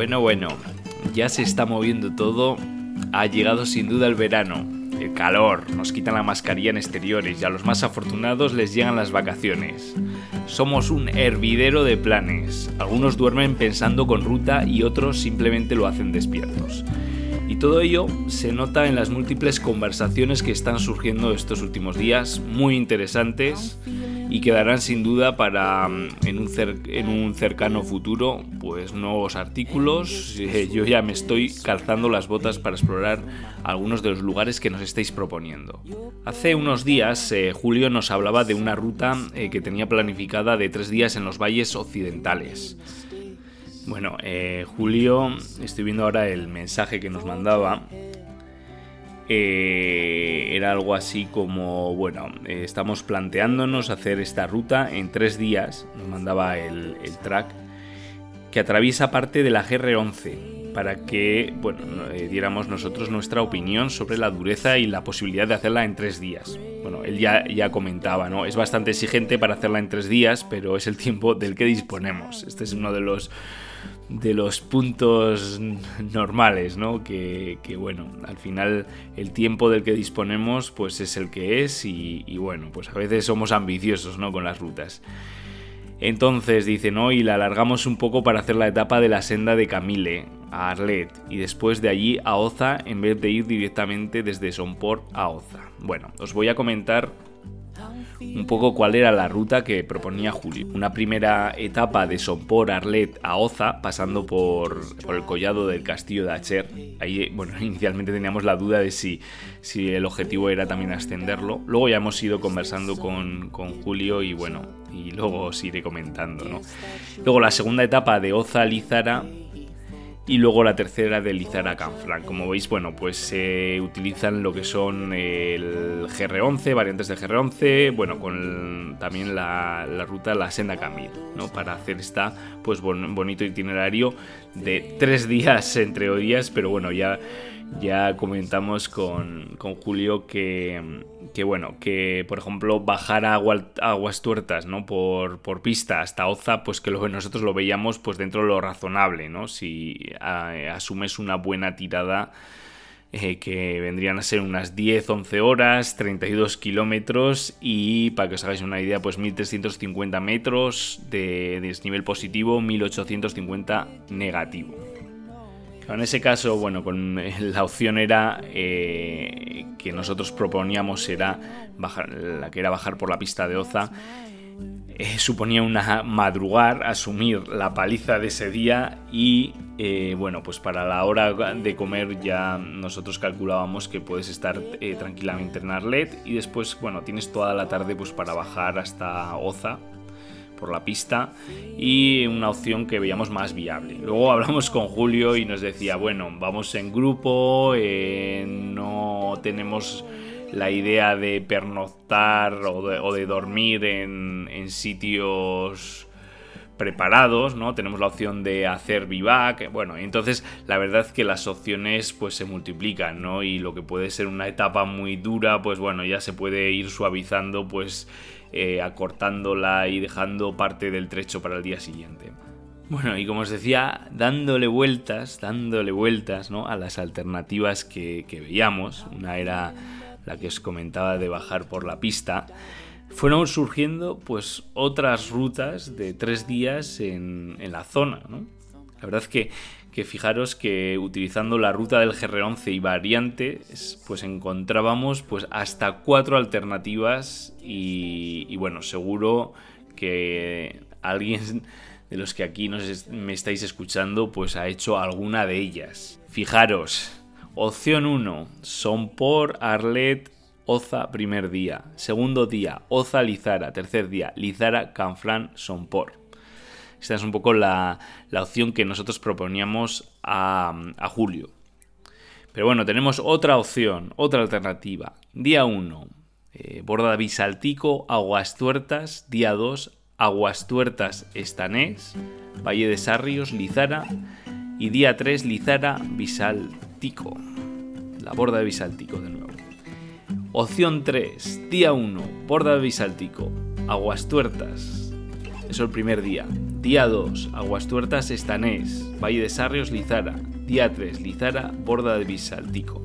Bueno, bueno, ya se está moviendo todo. Ha llegado sin duda el verano. El calor, nos quitan la mascarilla en exteriores y a los más afortunados les llegan las vacaciones. Somos un hervidero de planes. Algunos duermen pensando con ruta y otros simplemente lo hacen despiertos. Y todo ello se nota en las múltiples conversaciones que están surgiendo estos últimos días, muy interesantes y que darán sin duda para mm, en un, en un cercano futuro pues nuevos artículos. Eh, Yo ya me estoy calzando las botas para explorar algunos de los lugares que nos estáis proponiendo. Hace unos días eh, Julio nos hablaba de una ruta eh, que tenía planificada de tres días en los valles occidentales. Bueno, Julio, estoy viendo ahora el mensaje que nos mandaba. Eh, era algo así como, bueno, eh, estamos planteándonos hacer esta ruta en tres días, nos mandaba el, track, que atraviesa parte de la GR11, para que, bueno, no- eh, diéramos nosotros nuestra opinión sobre la dureza y la posibilidad de hacerla en tres días. Bueno, él ya, ya comentaba, ¿no? Es bastante exigente para hacerla en tres días, pero es el tiempo del que disponemos. Este es uno de los de los puntos normales, ¿no? Que, que, bueno, al final el tiempo del que disponemos pues es el que es y, bueno, pues a veces somos ambiciosos, ¿no? Con las rutas. Entonces dice, ¿no? Y la alargamos un poco para hacer la etapa de la senda de Camille a Arlet y después de allí a Oza en vez de ir directamente desde Somport a Oza. Bueno, os voy a comentar un poco cuál era la ruta que proponía Julio. Una primera etapa de Sompor, Arlet a Oza, pasando por, por el collado del castillo de Acher. Ahí, bueno, inicialmente teníamos la duda de si, si el objetivo era también ascenderlo. Luego ya hemos ido conversando con, con Julio y bueno, y luego os iré comentando, ¿no? Luego la segunda etapa de Oza Lizara y luego la tercera de Lizara Canfranc. Como veis, bueno, pues se utilizan lo que son el GR11, variantes del GR11, bueno, con también la, la ruta La Senda Camil, ¿no? Para hacer esta, pues bon- bonito itinerario de tres días entre días, pero bueno, ya, ya comentamos con, con Julio que, que, bueno, que por ejemplo bajar a agua- aguas tuertas, ¿no? Por, por pista hasta Oza, pues que lo, nosotros lo veíamos pues dentro de lo razonable, ¿no? Si asumes una buena tirada eh, que vendrían a ser unas 10-11 horas, 32 kilómetros y para que os hagáis una idea, pues 1350 metros de desnivel positivo, 1850 negativo. En ese caso, bueno, con eh, la opción era eh, que nosotros proponíamos era bajar, la que era bajar por la pista de Oza. eh, suponía una madrugar, asumir la paliza de ese día y bueno, pues para la hora de comer ya nosotros calculábamos que puedes estar tranquilamente en Arlet y después, bueno, tienes toda la tarde pues para bajar hasta Oza por la pista y una opción que veíamos más viable. Luego hablamos con Julio y nos decía, bueno, vamos en grupo, eh, no tenemos la idea de pernoctar o de, dormir en, sitios preparados, ¿no? Tenemos la opción de hacer vivac, bueno, entonces la verdad que las opciones pues se multiplican, ¿no? Y lo que puede ser una etapa muy dura, pues bueno, ya se puede ir suavizando, pues eh, acortándola y dejando parte del trecho para el día siguiente. Bueno, y como os decía, dándole vueltas, dándole vueltas ¿no? a las alternativas que, veíamos. Una era la que os comentaba de bajar por la pista. fueron surgiendo pues otras rutas de tres días en, la zona. La verdad que, que fijaros que utilizando la ruta del GR11 y variantes, pues encontrábamos pues hasta cuatro alternativas y, bueno, seguro que alguien de los que aquí nos me estáis escuchando pues ha hecho alguna de ellas. Fijaros, opción 1, Sompor, Arlet, Oza primer día. Segundo día, Oza Lizara. Tercer día, Lizara Canfrán Sompor. Esta es un poco la, opción que nosotros proponíamos a, Julio. Pero bueno, tenemos otra opción, otra alternativa. Día 1, eh, Borda Bisaltico, Aguas Tuertas. Día 2, Aguas Tuertas Estanés, Valle de Sarrios, Lizara. Y día 3, Lizara Bisaltico. La borda de Bisaltico de nuevo. Opción 3, día 1, borda de Bisáltico, Aguas Tuertas. Eso el primer día. Día 2, Aguas Tuertas Estanés, Valle de Sarrios, Lizara. Día 3, Lizara, borda de Bisáltico.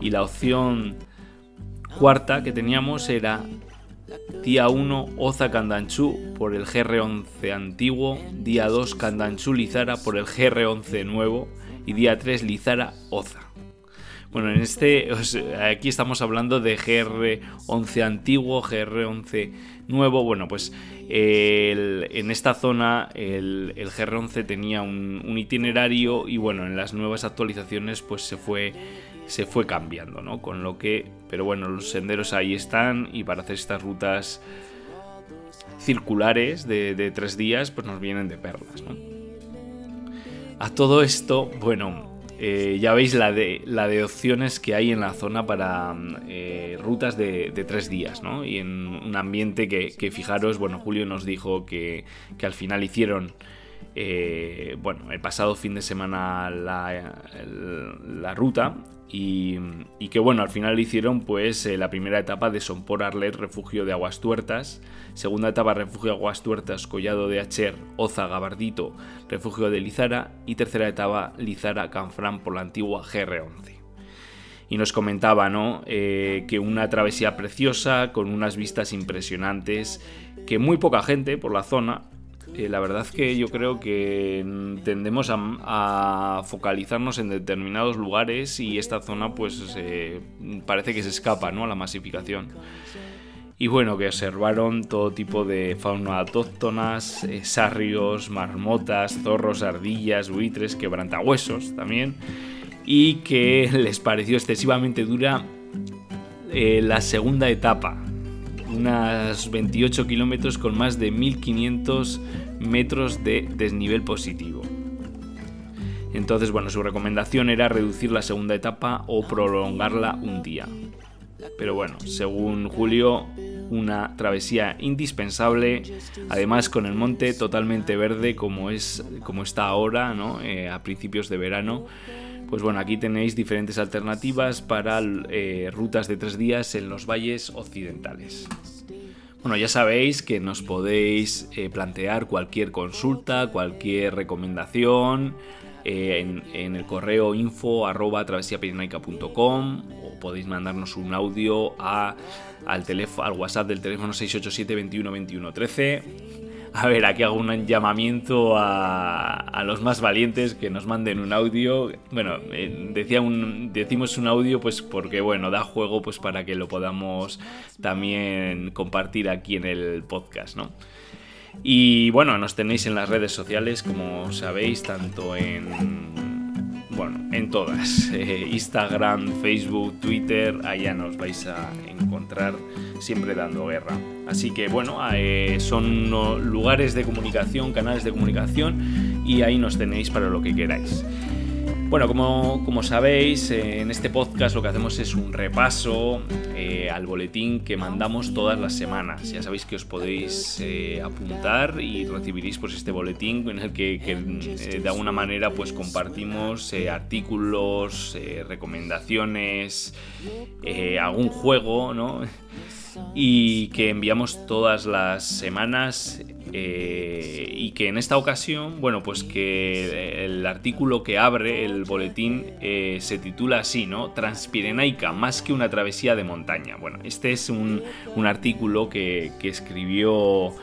Y la opción cuarta que teníamos era Día 1, Oza Candanchú por el GR11 antiguo. Día 2, Candanchú Lizara por el GR11 nuevo. Y día 3, Lizara Oza. Bueno, en este, aquí estamos hablando de GR11 antiguo, GR11 nuevo. Bueno, pues en esta zona el, GR11 tenía un, itinerario y bueno, en las nuevas actualizaciones pues se fue se fue cambiando, ¿no? Con lo que, pero bueno, los senderos ahí están y para hacer estas rutas circulares de, tres días, pues nos vienen de perlas, ¿no? A todo esto, bueno, eh, ya veis la de, la de opciones que hay en la zona para eh, rutas de, tres días, ¿no? Y en un ambiente que, fijaros, bueno, Julio nos dijo que, que al final hicieron eh, bueno, el pasado fin de semana la, la ruta y, que bueno, al final hicieron pues eh, la primera etapa de Sompor Arlet, refugio de Aguas Tuertas, segunda etapa refugio de Aguas Tuertas, Collado de Acher, Oza, Gabardito, refugio de Lizara. Y tercera etapa Lizara, Canfrán por la antigua GR11 y nos comentaba ¿no? Eh, que una travesía preciosa con unas vistas impresionantes que muy poca gente por la zona eh, la verdad que yo creo que tendemos a, focalizarnos en determinados lugares y esta zona pues parece que se escapa ¿no? a la masificación. Y bueno, que observaron todo tipo de fauna autóctonas, eh, sarrios, marmotas, zorros, ardillas, buitres, quebrantahuesos también. Y que les pareció excesivamente dura eh, la segunda etapa, unas 28 kilómetros con más de 1500 metros de desnivel positivo. Entonces, bueno, su recomendación era reducir la segunda etapa o prolongarla un día. Pero bueno, según Julio, una travesía indispensable, además con el monte totalmente verde como, es, como está ahora, ¿no? Eh, a principios de verano. Pues bueno, aquí tenéis diferentes alternativas para eh, rutas de tres días en los valles occidentales. Bueno, ya sabéis que nos podéis eh, plantear cualquier consulta, cualquier recomendación eh, en, el correo info arroba o podéis mandarnos un audio al, al WhatsApp del teléfono 687 21 21 13 a ver, aquí hago un llamamiento a, los más valientes que nos manden un audio. Bueno, eh, decimos un audio pues porque, bueno, da juego pues para que lo podamos también compartir aquí en el podcast, ¿no? Y bueno, nos tenéis en las redes sociales, como sabéis, tanto en bueno, en todas. Eh, Instagram, Facebook, Twitter, allá nos vais a encontrar siempre dando guerra. Así que bueno, eh, son lugares de comunicación, canales de comunicación y ahí nos tenéis para lo que queráis. Bueno, como, sabéis, eh, en este podcast lo que hacemos es un repaso eh, al boletín que mandamos todas las semanas. Ya sabéis que os podéis eh, apuntar y recibiréis pues, este boletín en el que, de alguna manera pues, compartimos artículos, recomendaciones, algún juego, ¿no? y que enviamos todas las semanas Eh, y que en esta ocasión, bueno, pues que el artículo que abre el boletín eh, se titula así, ¿no? Transpirenaica, más que una travesía de montaña. Bueno, este es un, artículo que, escribió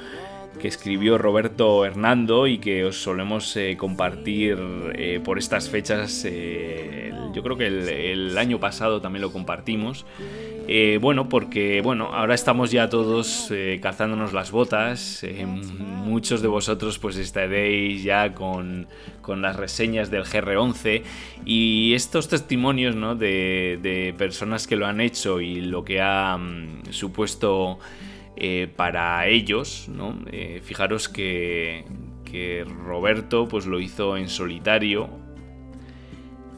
que escribió Roberto Hernando y que os solemos eh, compartir por estas fechas. yo creo que el, año pasado también lo compartimos. Eh, bueno, porque bueno, ahora estamos ya todos eh, calzándonos las botas. Eh, muchos de vosotros pues estaréis ya con, las reseñas del GR11 y estos testimonios ¿no? de, personas que lo han hecho y lo que ha supuesto para ellos. fijaros que, que Roberto pues lo hizo en solitario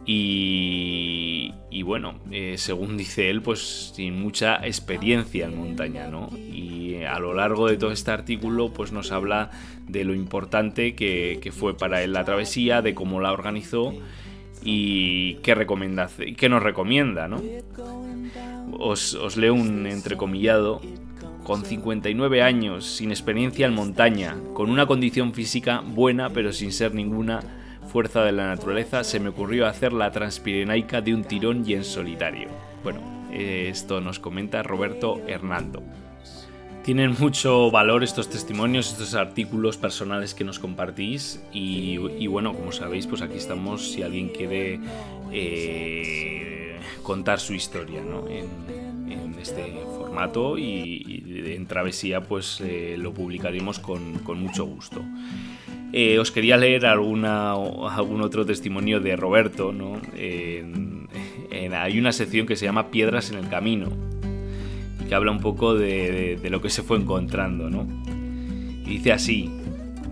y, bueno, eh, según dice él, pues sin mucha experiencia en montaña, ¿no? Y a lo largo de todo este artículo, pues nos habla de lo importante que, fue para él la travesía, de cómo la organizó y qué, recomienda, qué nos recomienda, ¿no? Os, os leo un entrecomillado con 59 años, sin experiencia en montaña, con una condición física buena pero sin ser ninguna fuerza de la naturaleza, se me ocurrió hacer la transpirenaica de un tirón y en solitario. Bueno, esto nos comenta Roberto Hernando. Tienen mucho valor estos testimonios, estos artículos personales que nos compartís y, bueno, como sabéis, pues aquí estamos si alguien quiere eh, contar su historia en, este formato y, en Travesía pues eh, lo publicaremos con mucho gusto. Eh, os quería leer algún otro testimonio de Roberto. ¿no? hay una sección que se llama Piedras en el Camino, y que habla un poco de, lo que se fue encontrando. ¿no? Dice así,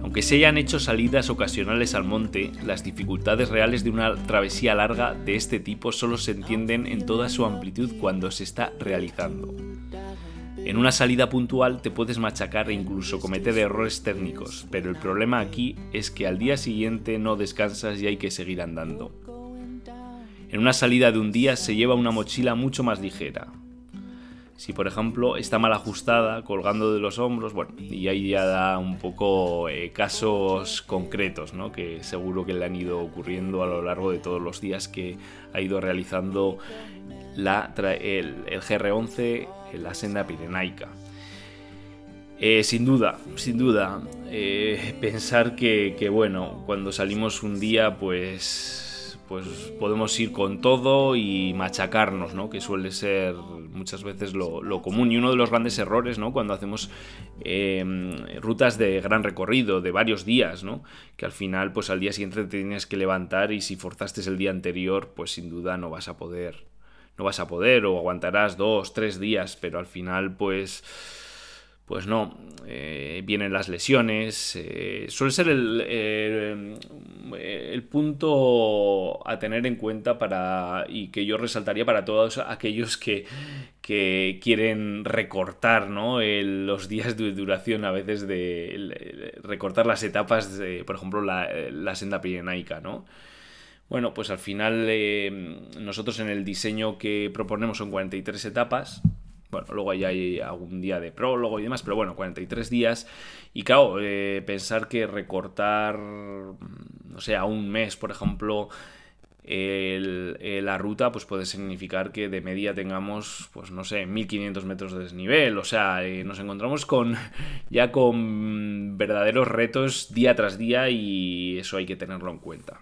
aunque se hayan hecho salidas ocasionales al monte, las dificultades reales de una travesía larga de este tipo solo se entienden en toda su amplitud cuando se está realizando. En una salida puntual te puedes machacar e incluso cometer errores técnicos, pero el problema aquí es que al día siguiente no descansas y hay que seguir andando. En una salida de un día se lleva una mochila mucho más ligera. Si por ejemplo está mal ajustada, colgando de los hombros, bueno, y ahí ya da un poco eh, casos concretos, ¿no? que seguro que le han ido ocurriendo a lo largo de todos los días que ha ido realizando la, el, el GR11 en la senda pirenaica. Eh, sin duda, sin duda, eh, pensar que, bueno, cuando salimos un día, pues, pues podemos ir con todo y machacarnos, ¿no? Que suele ser muchas veces lo, común y uno de los grandes errores, ¿no? Cuando hacemos em, rutas de gran recorrido, de varios días, ¿no? Que al final, pues al día siguiente te tienes que levantar y si forzaste el día anterior, pues sin duda no vas a poder no vas a poder o aguantarás dos, tres días, pero al final pues pues no, eh, vienen las lesiones, eh, suele ser el, el, punto a tener en cuenta para, y que yo resaltaría para todos aquellos que, que quieren recortar ¿no? los días de duración a veces de recortar las etapas, de, por ejemplo, la, la senda pirenaica, ¿no? Bueno, pues al final eh, nosotros en el diseño que proponemos son 43 etapas. Bueno, luego ya hay algún día de prólogo y demás, pero bueno, 43 días. Y claro, eh, pensar que recortar, mm, no sé, a un mes, por ejemplo, la ruta, pues puede significar que de media tengamos, pues no sé, 1500 metros de desnivel. O sea, eh, nos encontramos con ya con verdaderos retos día tras día y eso hay que tenerlo en cuenta.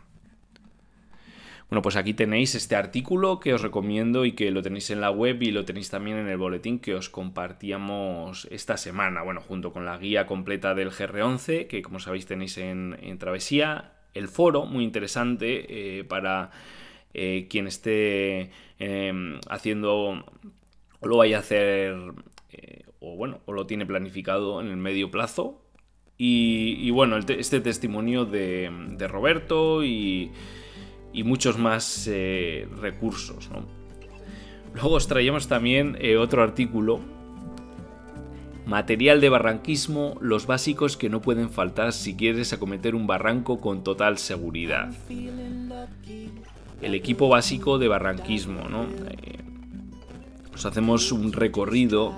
Bueno, pues aquí tenéis este artículo que os recomiendo y que lo tenéis en la web y lo tenéis también en el boletín que os compartíamos esta semana. Bueno, junto con la guía completa del GR11, que como sabéis tenéis en, Travesía, el foro, muy interesante eh, para eh, quien esté em, haciendo o lo vaya a hacer eh, o bueno, o lo tiene planificado en el medio plazo. Y, bueno, este testimonio de, de Roberto y y muchos más eh, recursos. Luego os traíamos también eh, otro artículo, Material de barranquismo, los básicos que no pueden faltar si quieres acometer un barranco con total seguridad. El equipo básico de barranquismo, ¿no? Eh, hacemos un recorrido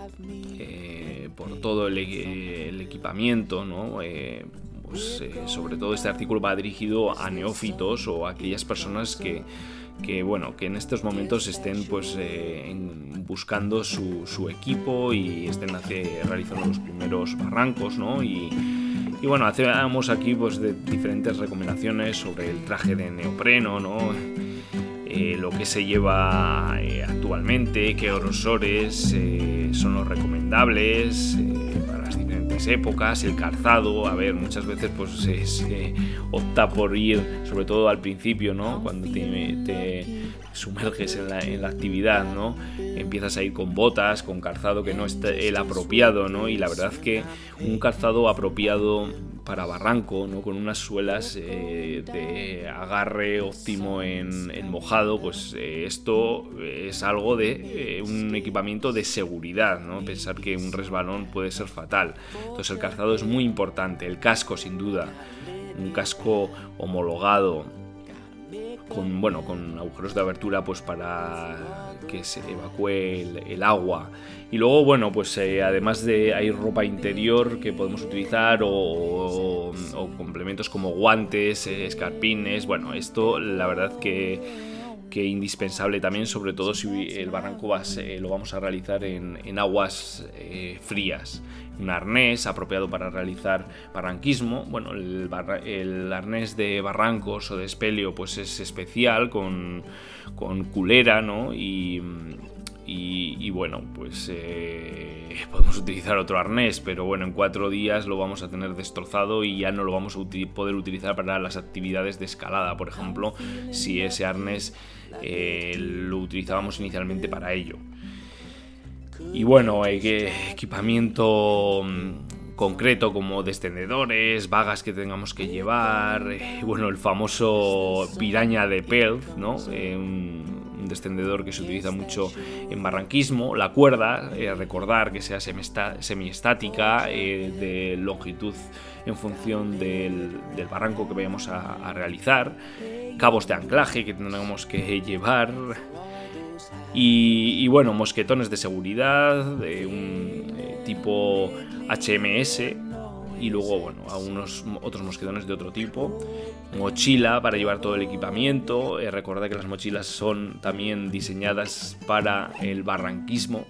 por todo el, equipamiento, ¿no? Pues, sobre todo este artículo va dirigido a neófitos o a aquellas personas que, que bueno que en estos momentos estén pues buscando su, equipo y estén realizando los primeros barrancos ¿no? y, y bueno, hacemos aquí pues de diferentes recomendaciones sobre el traje de neopreno, ¿no? Eh, lo que se lleva eh, actualmente, qué grosores eh, son los recomendables épocas, el calzado, a ver, muchas veces pues se, opta por ir, sobre todo al principio, ¿no? Cuando te, sumerges en la, en la, actividad, ¿no? Empiezas a ir con botas, con calzado que no es el apropiado, ¿no? Y la verdad que un calzado apropiado para barranco, ¿no? con unas suelas eh, de agarre óptimo en, mojado, pues eh, esto es algo de eh, un equipamiento de seguridad, ¿no? pensar que un resbalón puede ser fatal. Entonces el calzado es muy importante, el casco sin duda, un casco homologado, con, bueno, con agujeros de abertura pues para que se evacúe el agua. Y luego, bueno, pues eh, además de hay ropa interior que podemos utilizar o, complementos como guantes, eh, escarpines, bueno, esto la verdad que, que indispensable también, sobre todo si el barranco eh, lo vamos a realizar en, aguas frías. Un arnés apropiado para realizar barranquismo. Bueno, el, el, arnés de barrancos o de espelio pues es especial con, con culera, ¿no? Y y, bueno, pues eh, podemos utilizar otro arnés, pero bueno, en cuatro días lo vamos a tener destrozado y ya no lo vamos a poder utilizar para las actividades de escalada, por ejemplo, si ese arnés eh, lo utilizábamos inicialmente para ello. Y bueno, equipamiento mm, concreto como descendedores, vagas que tengamos que llevar, eh, bueno, el famoso piraña de Pelz, ¿no? Descendedor que se utiliza mucho en barranquismo, la cuerda, eh, recordar que sea semiestática, eh, de longitud en función del, barranco que vayamos a, realizar, cabos de anclaje que tendremos que llevar, y, bueno, mosquetones de seguridad, de un eh, tipo HMS, y luego, bueno, a unos otros mosquetones de otro tipo. Mochila para llevar todo el equipamiento. Eh, recordad que las mochilas son también diseñadas para el barranquismo.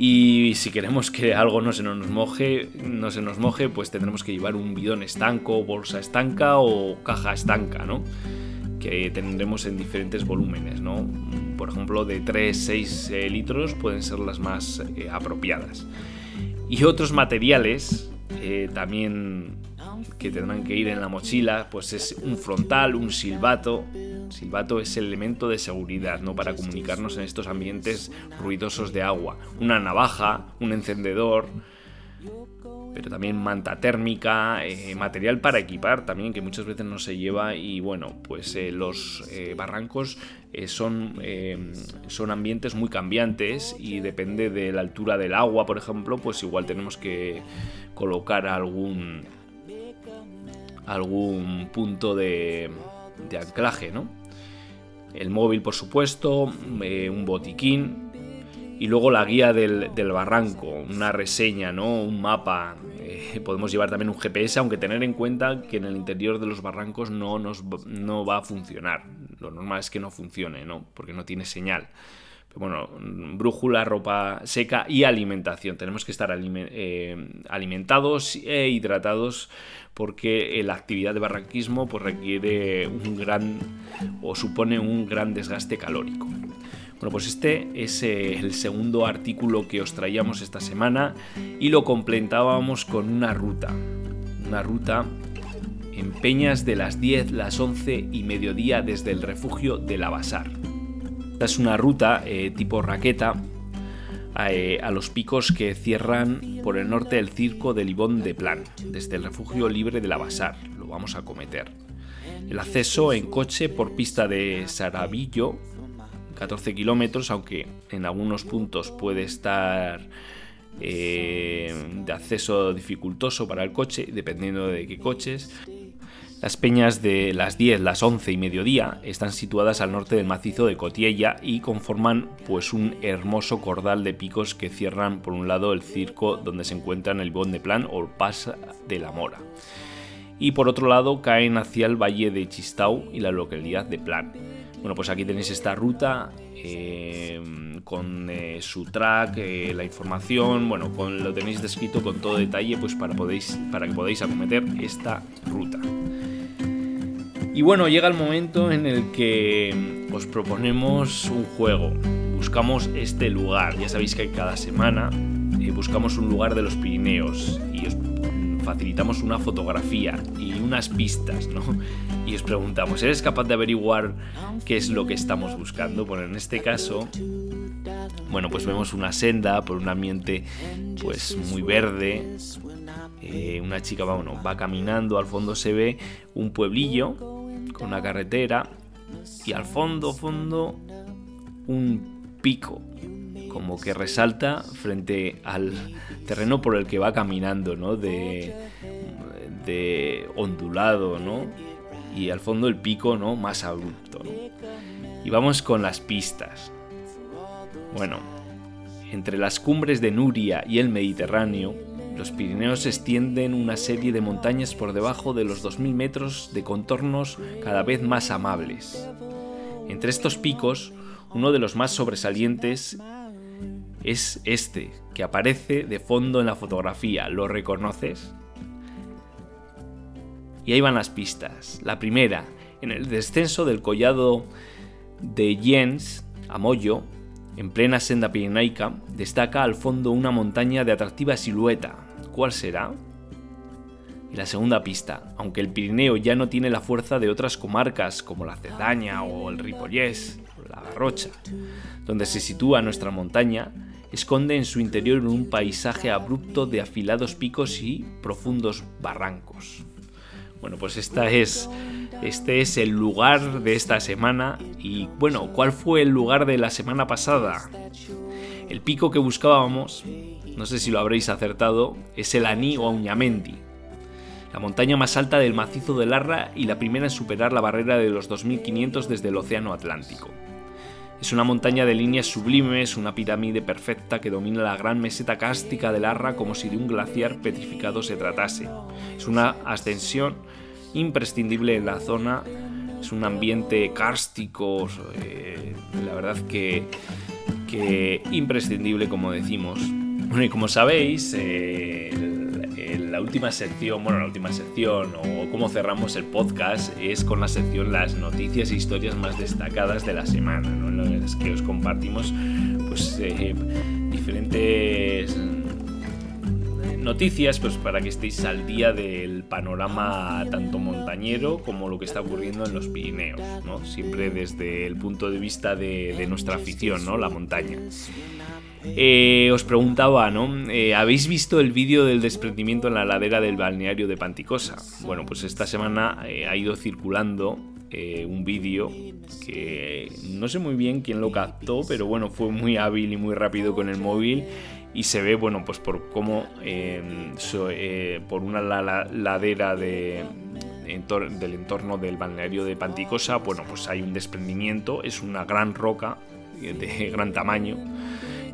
Y si queremos que algo no se nos moje, no se nos moje, pues tendremos que llevar un bidón estanco, bolsa estanca o caja estanca, ¿no? Que tendremos en diferentes volúmenes, ¿no? Por ejemplo, de 3-6 eh, litros pueden ser las más eh, apropiadas. Y otros materiales eh, también que tendrán que ir en la mochila, pues es un frontal, un silbato. Silbato es el elemento de seguridad, ¿no? Para comunicarnos en estos ambientes ruidosos de agua. Una navaja, un encendedor, pero también manta térmica, eh, material para equipar también, que muchas veces no se lleva. Y bueno, pues eh, los barrancos son, son ambientes muy cambiantes y depende de la altura del agua, por ejemplo, pues igual tenemos que colocar algún algún punto de, de anclaje, ¿no? El móvil, por supuesto, eh, un botiquín y luego la guía del, barranco, una reseña, ¿no? Un mapa. Eh, podemos llevar también un GPS, aunque tener en cuenta que en el interior de los barrancos no, nos, no va a funcionar. Lo normal es que no funcione, ¿no? Porque no tiene señal bueno, brújula, ropa seca y alimentación. Tenemos que estar eh, alimentados e hidratados porque la actividad de barranquismo pues, requiere un gran o supone un gran desgaste calórico. Bueno, pues este es eh, el segundo artículo que os traíamos esta semana y lo completábamos con una ruta. Una ruta en peñas de las 10, las 11 y mediodía desde el refugio de Lavasar. Esta es una ruta eh, tipo raqueta eh, a los picos que cierran por el norte del circo de Libón de Plan, desde el refugio libre de la Basar. Lo vamos a cometer. El acceso en coche por pista de Saravillo, 14 kilómetros, aunque en algunos puntos puede estar eh, de acceso dificultoso para el coche, dependiendo de qué coches. Las peñas de las 10, las 11 y mediodía están situadas al norte del macizo de Cotiella y conforman pues un hermoso cordal de picos que cierran por un lado el circo donde se encuentran el Bon de Plan o el Pas de la Mora. Y por otro lado caen hacia el valle de Chistau y la localidad de Plan. Bueno, pues aquí tenéis esta ruta eh, con eh, su track, eh, la información, bueno, lo tenéis descrito con todo detalle pues para, podéis, para que podáis acometer esta ruta. Y bueno, llega el momento en el que os proponemos un juego. Buscamos este lugar. Ya sabéis que cada semana buscamos un lugar de los Pirineos y os facilitamos una fotografía y unas pistas, ¿no? Y os preguntamos, ¿eres capaz de averiguar qué es lo que estamos buscando? Bueno, en este caso, bueno, pues vemos una senda por un ambiente pues muy verde. Eh, una chica bueno, va caminando, al fondo se ve un pueblillo con una carretera y al fondo, fondo, un pico, como que resalta frente al terreno por el que va caminando, ¿no? De, ondulado, ¿no? Y al fondo el pico, ¿no? Más abrupto, Y vamos con las pistas. Bueno, entre las cumbres de Nuria y el Mediterráneo, los Pirineos extienden una serie de montañas por debajo de los 2.000 metros de contornos cada vez más amables. Entre estos picos, uno de los más sobresalientes es este, que aparece de fondo en la fotografía. ¿Lo reconoces? Y ahí van las pistas. La primera, en el descenso del collado de Jens a Moyo, en plena senda pirenaica, destaca al fondo una montaña de atractiva silueta, ¿Cuál será? Y la segunda pista, aunque el Pirineo ya no tiene la fuerza de otras comarcas como la Cerdaña o el Ripollés o la Garrocha, donde se sitúa nuestra montaña, esconde en su interior un paisaje abrupto de afilados picos y profundos barrancos. Bueno, pues esta es, este es el lugar de esta semana y bueno, ¿cuál fue el lugar de la semana pasada? El pico que buscábamos no sé si lo habréis acertado, es el Aní o Auñamendi, la montaña más alta del macizo de Larra y la primera en superar la barrera de los 2500 desde el Océano Atlántico. Es una montaña de líneas sublimes, una pirámide perfecta que domina la gran meseta cástica de Larra como si de un glaciar petrificado se tratase. Es una ascensión imprescindible en la zona, es un ambiente cárstico, eh, la verdad que, que imprescindible como decimos. Bueno, y como sabéis, eh, la última sección, bueno, la última sección o cómo cerramos el podcast es con la sección las noticias e historias más destacadas de la semana, ¿no? en las que os compartimos pues eh, diferentes noticias pues para que estéis al día del panorama tanto montañero como lo que está ocurriendo en los Pirineos, ¿no? Siempre desde el punto de vista de, de nuestra afición, ¿no? La montaña. Eh, os preguntaba, ¿no? Eh, ¿Habéis visto el vídeo del desprendimiento en la ladera del balneario de Panticosa? Bueno, pues esta semana eh, ha ido circulando un vídeo que no sé muy bien quién lo captó, pero bueno, fue muy hábil y muy rápido con el móvil y se ve, bueno, pues por cómo por una ladera de, del entorno del balneario de Panticosa, bueno, pues hay un desprendimiento, es una gran roca de gran tamaño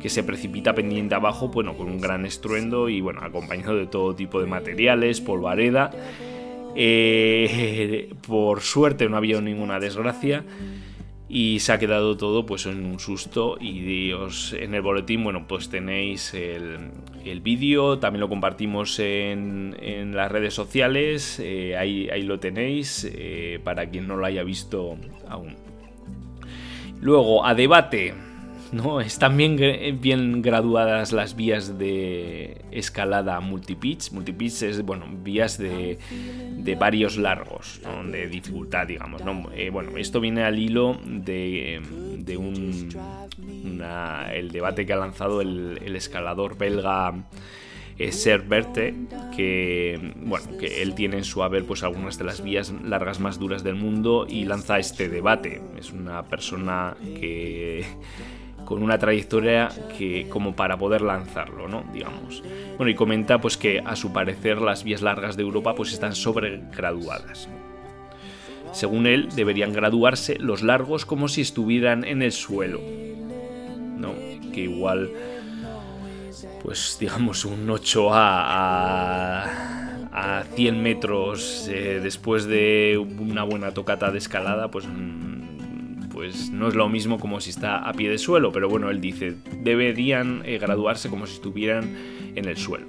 que se precipita pendiente abajo, bueno, con un gran estruendo y bueno, acompañado de todo tipo de materiales, polvareda. Eh, por suerte no ha habido ninguna desgracia y se ha quedado todo pues en un susto y Dios, en el boletín bueno pues tenéis el, vídeo también lo compartimos en, las redes sociales eh, ahí, ahí, lo tenéis eh, para quien no lo haya visto aún luego a debate ¿no? Están bien, bien graduadas las vías de escalada multipitch. Multipitch es, bueno, vías de, de varios largos, de dificultad, digamos. ¿no? Eh, bueno, esto viene al hilo de, de un, el debate que ha lanzado el, escalador belga. Eh, Ser que bueno, que él tiene en su haber pues algunas de las vías largas más duras del mundo y lanza este debate. Es una persona que con una trayectoria que como para poder lanzarlo, ¿no? Digamos. Bueno, y comenta pues que a su parecer las vías largas de Europa pues están sobregraduadas. Según él, deberían graduarse los largos como si estuvieran en el suelo. ¿No? Que igual, pues digamos, un 8 a, a 100 metros eh, después de una buena tocata de escalada, pues, pues no es lo mismo como si está a pie de suelo. Pero bueno, él dice, deberían eh, graduarse como si estuvieran en el suelo.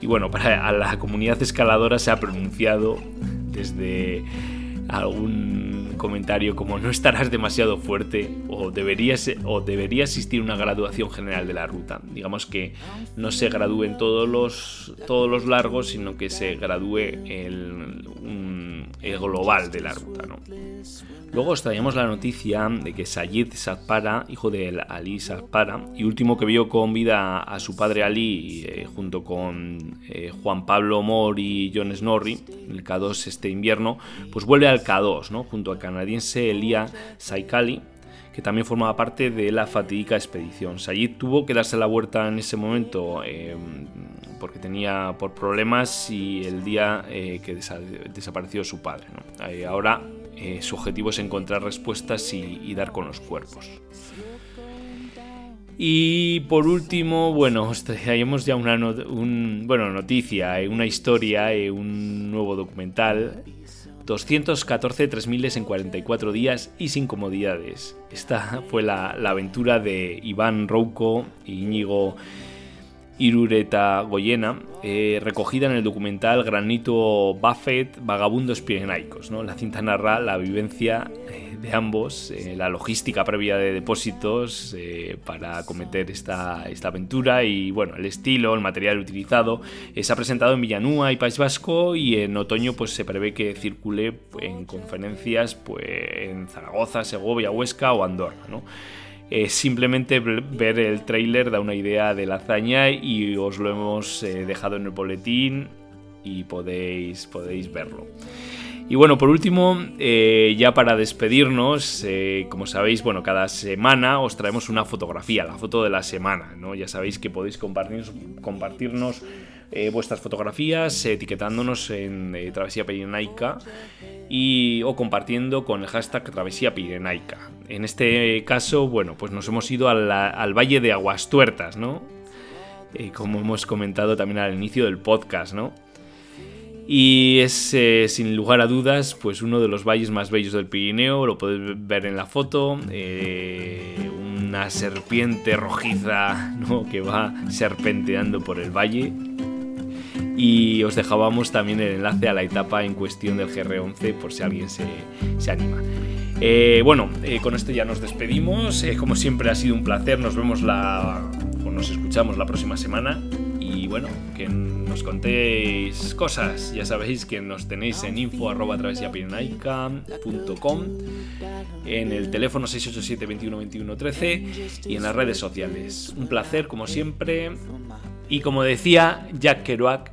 Y bueno, para la comunidad escaladora se ha pronunciado desde algún comentario como no estarás demasiado fuerte o deberías o debería existir una graduación general de la ruta. Digamos que no se gradúen todos los todos los largos, sino que se gradúe el, el global de la ruta, ¿no? Luego os traíamos la noticia de que Sayid Satpara, hijo de Ali Satpara, y último que vio con vida a su padre Ali, eh, junto con eh, Juan Pablo Mor y John Snorri, en el K2 este invierno, pues vuelve al K2, ¿no? junto al canadiense Elia Saikali, que también formaba parte de la fatídica expedición. Sayid tuvo que darse la vuelta en ese momento eh, porque tenía por problemas y el día que desapareció su padre. ahora eh, su objetivo es encontrar respuestas y, dar con los cuerpos. Y por último, bueno, os traemos ya una bueno, noticia, eh, una historia, eh, un nuevo documental. 214 3000 en 44 días y sin comodidades. Esta fue la, aventura de Iván Rouco y Íñigo Irureta Goyena, eh, recogida en el documental Granito Buffett, Vagabundos Pirenaicos. ¿no? La cinta narra la vivencia eh, de ambos, eh, la logística previa de depósitos para cometer esta, esta, aventura y bueno, el estilo, el material utilizado. se ha presentado en Villanúa y País Vasco y en otoño pues, se prevé que circule en conferencias pues, en Zaragoza, Segovia, Huesca o Andorra. Eh, simplemente ver el tráiler da una idea de la hazaña y os lo hemos eh, dejado en el boletín y podéis, podéis verlo. Y bueno, por último, eh, ya para despedirnos, como sabéis, bueno, cada semana os traemos una fotografía, la foto de la semana, ¿no? Ya sabéis que podéis compartirnos, compartirnos vuestras fotografías etiquetándonos en Travesía Pirenaica y, o compartiendo con el hashtag Travesía Pirenaica. En este caso, bueno, pues nos hemos ido al, Valle de Aguas Tuertas, ¿no? Eh, como hemos comentado también al inicio del podcast, ¿no? Y es, eh, sin lugar a dudas, pues uno de los valles más bellos del Pirineo, lo podéis ver en la foto. Eh, una serpiente rojiza ¿no? que va serpenteando por el valle y os dejábamos también el enlace a la etapa en cuestión del GR11 por si alguien se, anima. Eh, bueno, eh, con esto ya nos despedimos. Eh, como siempre ha sido un placer. Nos vemos la. o nos escuchamos la próxima semana. Y bueno, que nos contéis cosas. Ya sabéis que nos tenéis en info en el teléfono 687 21 21 13 y en las redes sociales. Un placer, como siempre. Y como decía Jack Kerouac,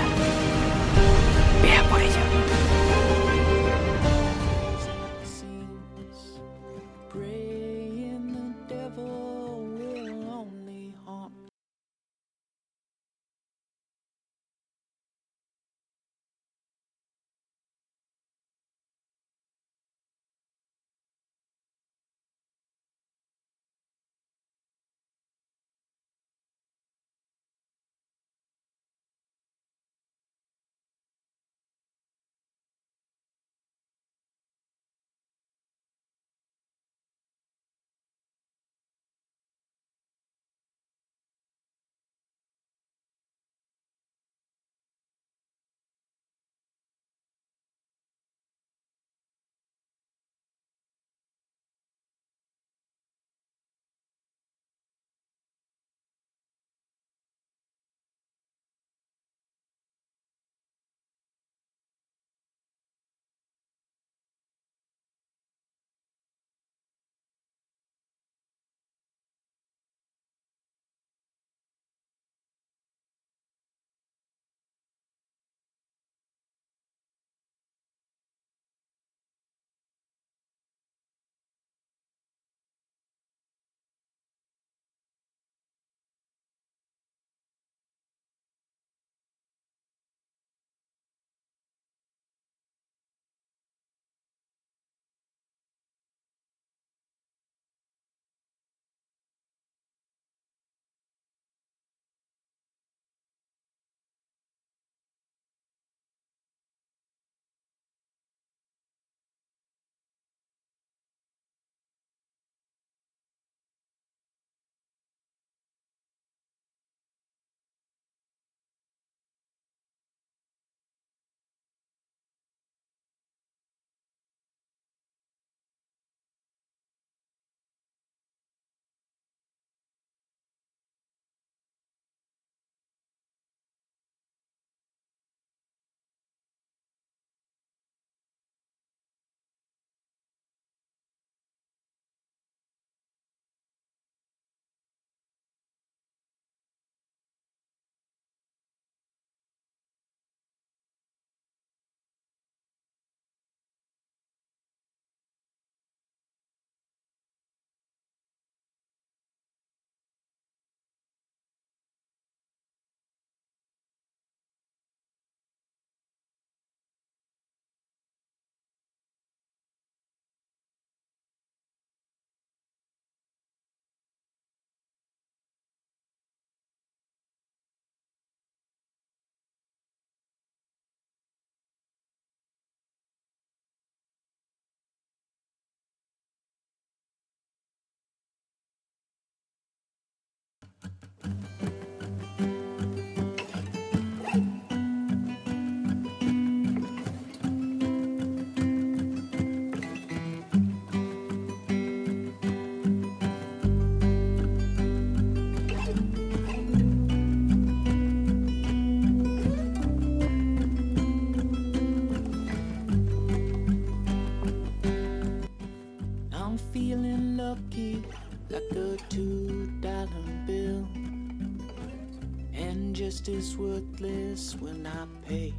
when I pay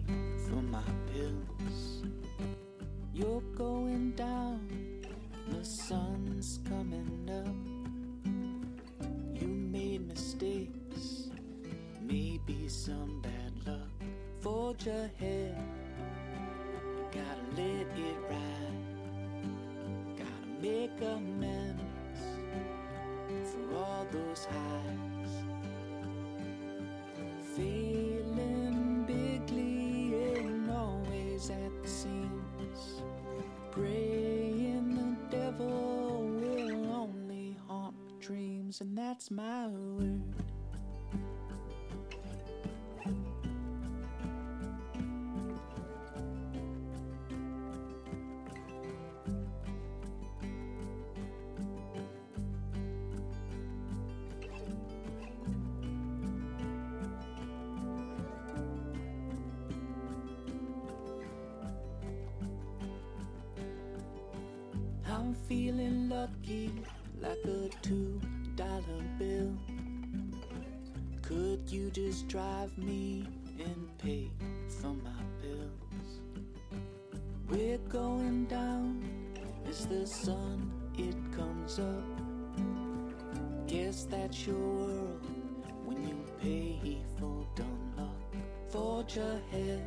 for my. Dreams, and that's my word. I'm feeling lucky like a two dollar bill. Could you just drive me and pay for my bills? We're going down as the sun it comes up. Guess that's your world when you pay for dumb luck. Forge ahead,